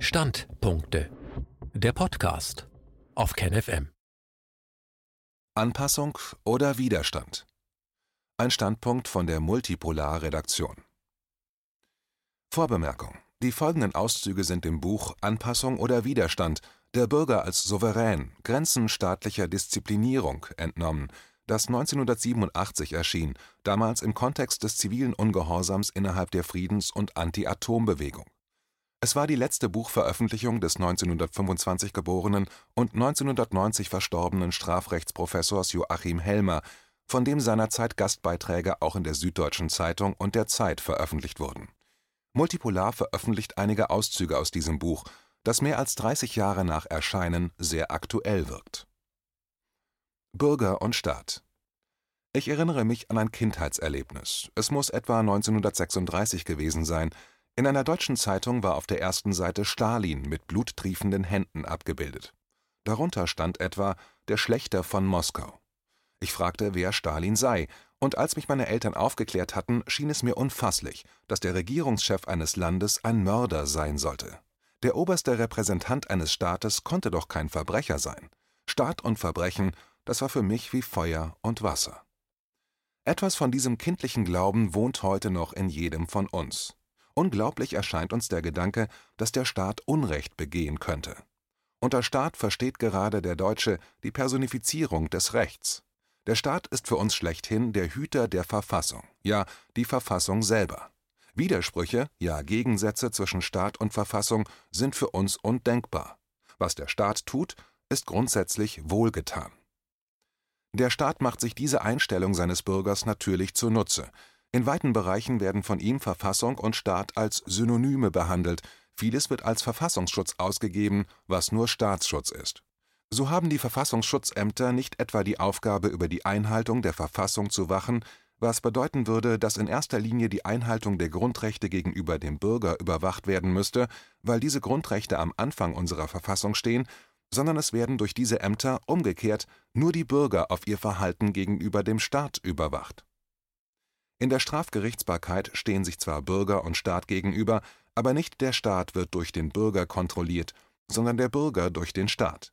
Standpunkte. Der Podcast auf KenFM. Anpassung oder Widerstand? Ein Standpunkt von der Multipolar-Redaktion. Vorbemerkung. Die folgenden Auszüge sind dem Buch Anpassung oder Widerstand der Bürger als Souverän, Grenzen staatlicher Disziplinierung entnommen, das 1987 erschien, damals im Kontext des zivilen Ungehorsams innerhalb der Friedens- und Anti-Atom-Bewegung. Es war die letzte Buchveröffentlichung des 1925 geborenen und 1990 verstorbenen Strafrechtsprofessors Joachim Helmer, von dem seinerzeit Gastbeiträge auch in der Süddeutschen Zeitung und der Zeit veröffentlicht wurden. Multipolar veröffentlicht einige Auszüge aus diesem Buch, das mehr als 30 Jahre nach Erscheinen sehr aktuell wirkt. Bürger und Staat Ich erinnere mich an ein Kindheitserlebnis. Es muss etwa 1936 gewesen sein. In einer deutschen Zeitung war auf der ersten Seite Stalin mit bluttriefenden Händen abgebildet. Darunter stand etwa der Schlechter von Moskau. Ich fragte, wer Stalin sei, und als mich meine Eltern aufgeklärt hatten, schien es mir unfasslich, dass der Regierungschef eines Landes ein Mörder sein sollte. Der oberste Repräsentant eines Staates konnte doch kein Verbrecher sein. Staat und Verbrechen das war für mich wie Feuer und Wasser. Etwas von diesem kindlichen Glauben wohnt heute noch in jedem von uns. Unglaublich erscheint uns der Gedanke, dass der Staat Unrecht begehen könnte. Unter Staat versteht gerade der Deutsche die Personifizierung des Rechts. Der Staat ist für uns schlechthin der Hüter der Verfassung, ja die Verfassung selber. Widersprüche, ja Gegensätze zwischen Staat und Verfassung sind für uns undenkbar. Was der Staat tut, ist grundsätzlich wohlgetan. Der Staat macht sich diese Einstellung seines Bürgers natürlich zunutze. In weiten Bereichen werden von ihm Verfassung und Staat als Synonyme behandelt, vieles wird als Verfassungsschutz ausgegeben, was nur Staatsschutz ist. So haben die Verfassungsschutzämter nicht etwa die Aufgabe, über die Einhaltung der Verfassung zu wachen, was bedeuten würde, dass in erster Linie die Einhaltung der Grundrechte gegenüber dem Bürger überwacht werden müsste, weil diese Grundrechte am Anfang unserer Verfassung stehen sondern es werden durch diese Ämter umgekehrt nur die Bürger auf ihr Verhalten gegenüber dem Staat überwacht. In der Strafgerichtsbarkeit stehen sich zwar Bürger und Staat gegenüber, aber nicht der Staat wird durch den Bürger kontrolliert, sondern der Bürger durch den Staat.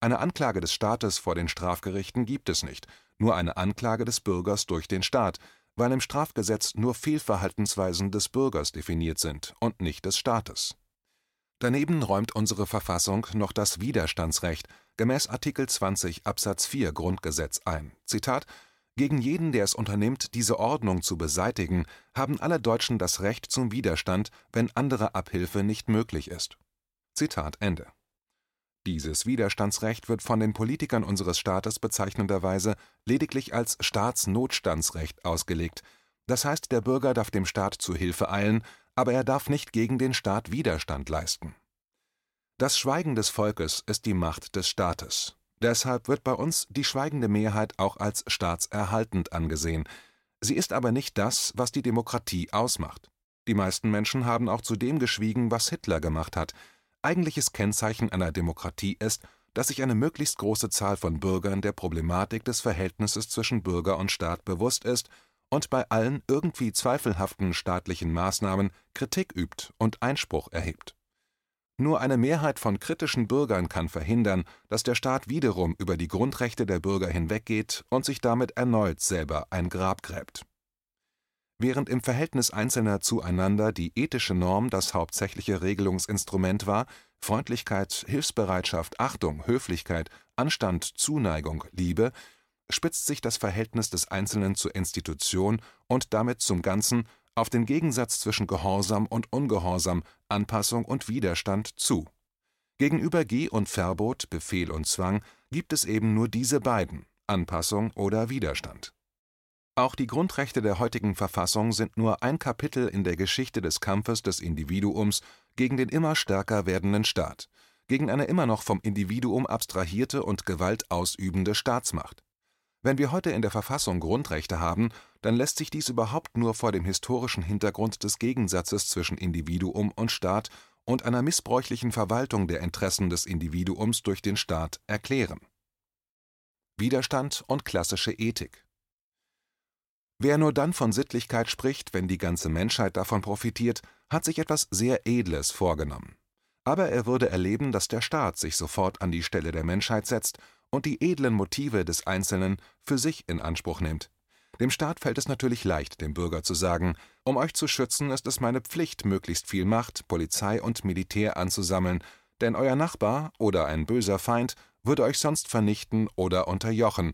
Eine Anklage des Staates vor den Strafgerichten gibt es nicht, nur eine Anklage des Bürgers durch den Staat, weil im Strafgesetz nur Fehlverhaltensweisen des Bürgers definiert sind und nicht des Staates Daneben räumt unsere Verfassung noch das Widerstandsrecht gemäß Artikel 20 Absatz 4 Grundgesetz ein. Zitat Gegen jeden, der es unternimmt, diese Ordnung zu beseitigen, haben alle Deutschen das Recht zum Widerstand, wenn andere Abhilfe nicht möglich ist. Zitat Ende. Dieses Widerstandsrecht wird von den Politikern unseres Staates bezeichnenderweise lediglich als Staatsnotstandsrecht ausgelegt, das heißt, der Bürger darf dem Staat zu Hilfe eilen, aber er darf nicht gegen den Staat Widerstand leisten. Das Schweigen des Volkes ist die Macht des Staates. Deshalb wird bei uns die schweigende Mehrheit auch als staatserhaltend angesehen. Sie ist aber nicht das, was die Demokratie ausmacht. Die meisten Menschen haben auch zu dem geschwiegen, was Hitler gemacht hat. Eigentliches Kennzeichen einer Demokratie ist, dass sich eine möglichst große Zahl von Bürgern der Problematik des Verhältnisses zwischen Bürger und Staat bewusst ist und bei allen irgendwie zweifelhaften staatlichen Maßnahmen Kritik übt und Einspruch erhebt. Nur eine Mehrheit von kritischen Bürgern kann verhindern, dass der Staat wiederum über die Grundrechte der Bürger hinweggeht und sich damit erneut selber ein Grab gräbt. Während im Verhältnis Einzelner zueinander die ethische Norm das hauptsächliche Regelungsinstrument war, Freundlichkeit, Hilfsbereitschaft, Achtung, Höflichkeit, Anstand, Zuneigung, Liebe, spitzt sich das Verhältnis des Einzelnen zur Institution und damit zum Ganzen auf den Gegensatz zwischen Gehorsam und Ungehorsam, Anpassung und Widerstand zu. Gegenüber Geh- und Verbot, Befehl und Zwang gibt es eben nur diese beiden, Anpassung oder Widerstand. Auch die Grundrechte der heutigen Verfassung sind nur ein Kapitel in der Geschichte des Kampfes des Individuums gegen den immer stärker werdenden Staat, gegen eine immer noch vom Individuum abstrahierte und gewaltausübende Staatsmacht. Wenn wir heute in der Verfassung Grundrechte haben, dann lässt sich dies überhaupt nur vor dem historischen Hintergrund des Gegensatzes zwischen Individuum und Staat und einer missbräuchlichen Verwaltung der Interessen des Individuums durch den Staat erklären. Widerstand und klassische Ethik Wer nur dann von Sittlichkeit spricht, wenn die ganze Menschheit davon profitiert, hat sich etwas sehr Edles vorgenommen. aber er würde erleben, dass der Staat sich sofort an die Stelle der Menschheit setzt und die edlen Motive des Einzelnen für sich in Anspruch nimmt. Dem Staat fällt es natürlich leicht, dem Bürger zu sagen, um euch zu schützen, ist es meine Pflicht, möglichst viel Macht, Polizei und Militär anzusammeln, denn euer Nachbar oder ein böser Feind würde euch sonst vernichten oder unterjochen,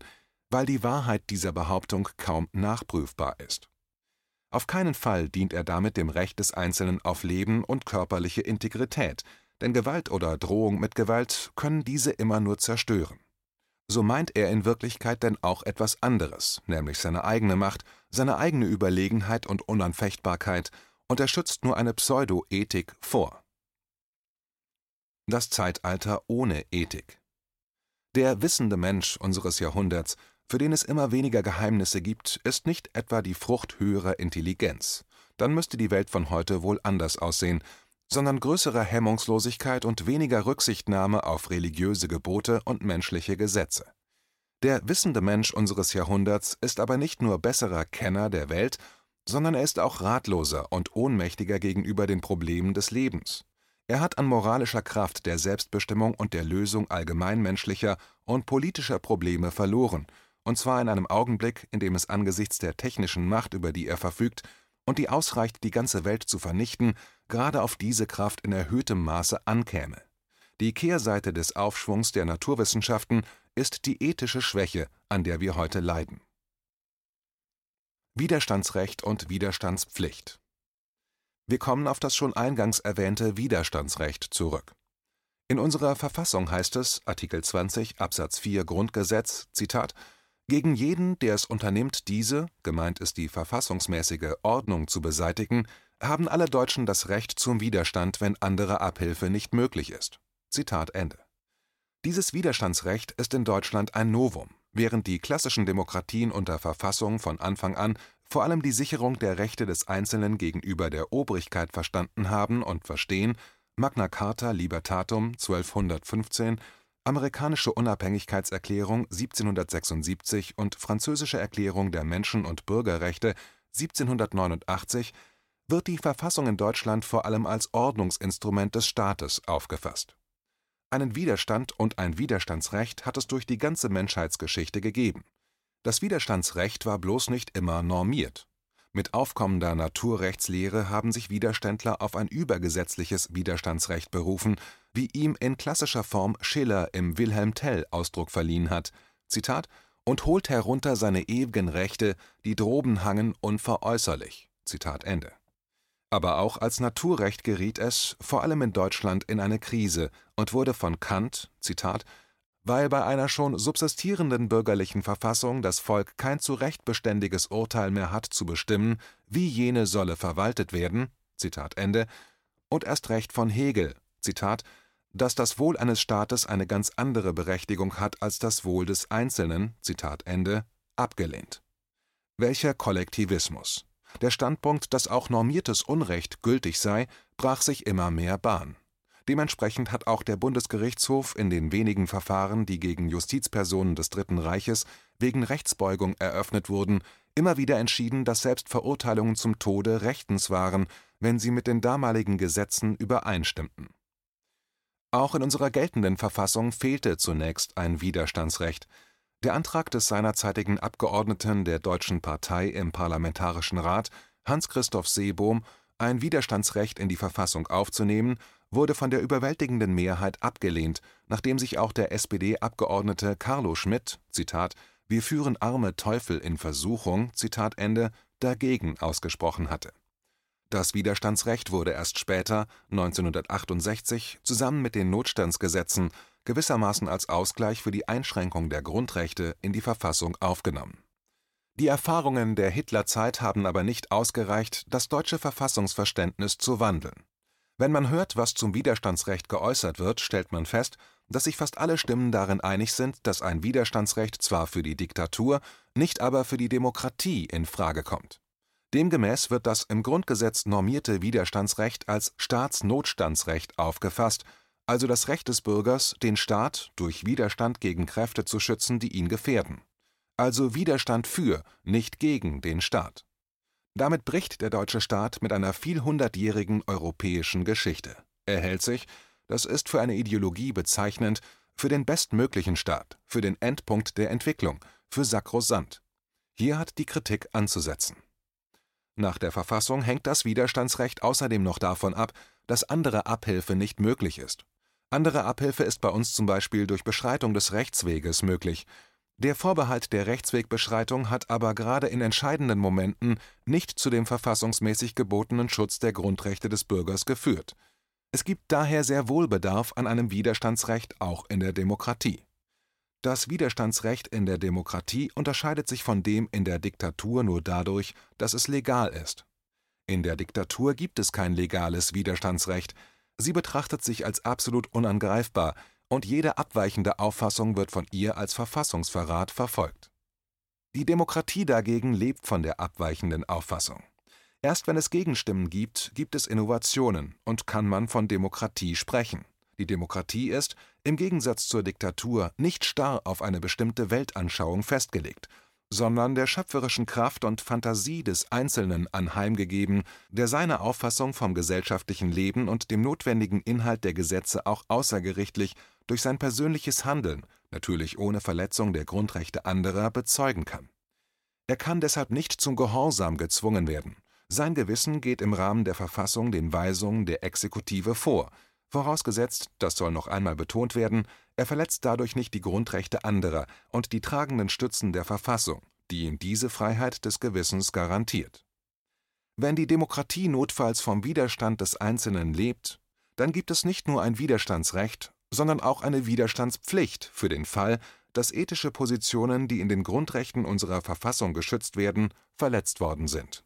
weil die Wahrheit dieser Behauptung kaum nachprüfbar ist. Auf keinen Fall dient er damit dem Recht des Einzelnen auf Leben und körperliche Integrität, denn Gewalt oder Drohung mit Gewalt können diese immer nur zerstören. So meint er in Wirklichkeit denn auch etwas anderes, nämlich seine eigene Macht, seine eigene Überlegenheit und Unanfechtbarkeit, und er schützt nur eine Pseudo-Ethik vor. Das Zeitalter ohne Ethik. Der wissende Mensch unseres Jahrhunderts für den es immer weniger Geheimnisse gibt, ist nicht etwa die Frucht höherer Intelligenz, dann müsste die Welt von heute wohl anders aussehen, sondern größerer Hemmungslosigkeit und weniger Rücksichtnahme auf religiöse Gebote und menschliche Gesetze. Der wissende Mensch unseres Jahrhunderts ist aber nicht nur besserer Kenner der Welt, sondern er ist auch ratloser und ohnmächtiger gegenüber den Problemen des Lebens. Er hat an moralischer Kraft der Selbstbestimmung und der Lösung allgemeinmenschlicher und politischer Probleme verloren und zwar in einem Augenblick, in dem es angesichts der technischen Macht, über die er verfügt und die ausreicht, die ganze Welt zu vernichten, gerade auf diese Kraft in erhöhtem Maße ankäme. Die Kehrseite des Aufschwungs der Naturwissenschaften ist die ethische Schwäche, an der wir heute leiden. Widerstandsrecht und Widerstandspflicht Wir kommen auf das schon eingangs erwähnte Widerstandsrecht zurück. In unserer Verfassung heißt es, Artikel 20 Absatz 4 Grundgesetz, Zitat, gegen jeden, der es unternimmt, diese, gemeint ist die verfassungsmäßige Ordnung zu beseitigen, haben alle Deutschen das Recht zum Widerstand, wenn andere Abhilfe nicht möglich ist. Zitat Ende. Dieses Widerstandsrecht ist in Deutschland ein Novum, während die klassischen Demokratien unter Verfassung von Anfang an vor allem die Sicherung der Rechte des Einzelnen gegenüber der Obrigkeit verstanden haben und verstehen Magna Carta Libertatum 1215 Amerikanische Unabhängigkeitserklärung 1776 und Französische Erklärung der Menschen und Bürgerrechte 1789 wird die Verfassung in Deutschland vor allem als Ordnungsinstrument des Staates aufgefasst. Einen Widerstand und ein Widerstandsrecht hat es durch die ganze Menschheitsgeschichte gegeben. Das Widerstandsrecht war bloß nicht immer normiert mit aufkommender Naturrechtslehre haben sich Widerständler auf ein übergesetzliches Widerstandsrecht berufen, wie ihm in klassischer Form Schiller im Wilhelm Tell Ausdruck verliehen hat: Zitat, „ und holt herunter seine ew'gen Rechte, die droben hangen unveräußerlich. “Aber auch als Naturrecht geriet es, vor allem in Deutschland, in eine Krise und wurde von Kant weil bei einer schon subsistierenden bürgerlichen Verfassung das Volk kein zu Recht beständiges Urteil mehr hat zu bestimmen, wie jene solle verwaltet werden. Und erst recht von Hegel. Zitat, dass das Wohl eines Staates eine ganz andere Berechtigung hat als das Wohl des Einzelnen Zitat Ende, abgelehnt. Welcher Kollektivismus! Der Standpunkt, dass auch normiertes Unrecht gültig sei, brach sich immer mehr Bahn Dementsprechend hat auch der Bundesgerichtshof in den wenigen Verfahren, die gegen Justizpersonen des Dritten Reiches wegen Rechtsbeugung eröffnet wurden, immer wieder entschieden, dass selbst Verurteilungen zum Tode rechtens waren, wenn sie mit den damaligen Gesetzen übereinstimmten. Auch in unserer geltenden Verfassung fehlte zunächst ein Widerstandsrecht. Der Antrag des seinerzeitigen Abgeordneten der Deutschen Partei im Parlamentarischen Rat, Hans-Christoph Seebohm, ein Widerstandsrecht in die Verfassung aufzunehmen wurde von der überwältigenden Mehrheit abgelehnt, nachdem sich auch der SPD-Abgeordnete Carlo Schmidt Zitat, „ Wir führen arme Teufel in Versuchung Zitat Ende, dagegen ausgesprochen hatte. Das Widerstandsrecht wurde erst später, 1968, zusammen mit den Notstandsgesetzen, gewissermaßen als Ausgleich für die Einschränkung der Grundrechte in die Verfassung aufgenommen. Die Erfahrungen der Hitlerzeit haben aber nicht ausgereicht, das deutsche Verfassungsverständnis zu wandeln wenn man hört, was zum Widerstandsrecht geäußert wird, stellt man fest, dass sich fast alle Stimmen darin einig sind, dass ein Widerstandsrecht zwar für die Diktatur, nicht aber für die Demokratie in Frage kommt. Demgemäß wird das im Grundgesetz normierte Widerstandsrecht als Staatsnotstandsrecht aufgefasst, also das Recht des Bürgers, den Staat durch Widerstand gegen Kräfte zu schützen, die ihn gefährden. Also Widerstand für, nicht gegen den Staat damit bricht der deutsche Staat mit einer vielhundertjährigen europäischen Geschichte. Er hält sich, das ist für eine Ideologie bezeichnend, für den bestmöglichen Staat, für den Endpunkt der Entwicklung, für sakrosant. Hier hat die Kritik anzusetzen. Nach der Verfassung hängt das Widerstandsrecht außerdem noch davon ab, dass andere Abhilfe nicht möglich ist. Andere Abhilfe ist bei uns zum Beispiel durch Beschreitung des Rechtsweges möglich. Der Vorbehalt der Rechtswegbeschreitung hat aber gerade in entscheidenden Momenten nicht zu dem verfassungsmäßig gebotenen Schutz der Grundrechte des Bürgers geführt. Es gibt daher sehr wohl Bedarf an einem Widerstandsrecht auch in der Demokratie. Das Widerstandsrecht in der Demokratie unterscheidet sich von dem in der Diktatur nur dadurch, dass es legal ist. In der Diktatur gibt es kein legales Widerstandsrecht, sie betrachtet sich als absolut unangreifbar, und jede abweichende Auffassung wird von ihr als Verfassungsverrat verfolgt. Die Demokratie dagegen lebt von der abweichenden Auffassung. Erst wenn es Gegenstimmen gibt, gibt es Innovationen und kann man von Demokratie sprechen. Die Demokratie ist, im Gegensatz zur Diktatur, nicht starr auf eine bestimmte Weltanschauung festgelegt, sondern der schöpferischen Kraft und Fantasie des Einzelnen anheimgegeben, der seine Auffassung vom gesellschaftlichen Leben und dem notwendigen Inhalt der Gesetze auch außergerichtlich durch sein persönliches Handeln, natürlich ohne Verletzung der Grundrechte anderer, bezeugen kann. Er kann deshalb nicht zum Gehorsam gezwungen werden. Sein Gewissen geht im Rahmen der Verfassung den Weisungen der Exekutive vor, vorausgesetzt, das soll noch einmal betont werden, er verletzt dadurch nicht die Grundrechte anderer und die tragenden Stützen der Verfassung, die ihm diese Freiheit des Gewissens garantiert. Wenn die Demokratie notfalls vom Widerstand des Einzelnen lebt, dann gibt es nicht nur ein Widerstandsrecht, sondern auch eine Widerstandspflicht für den Fall, dass ethische Positionen, die in den Grundrechten unserer Verfassung geschützt werden, verletzt worden sind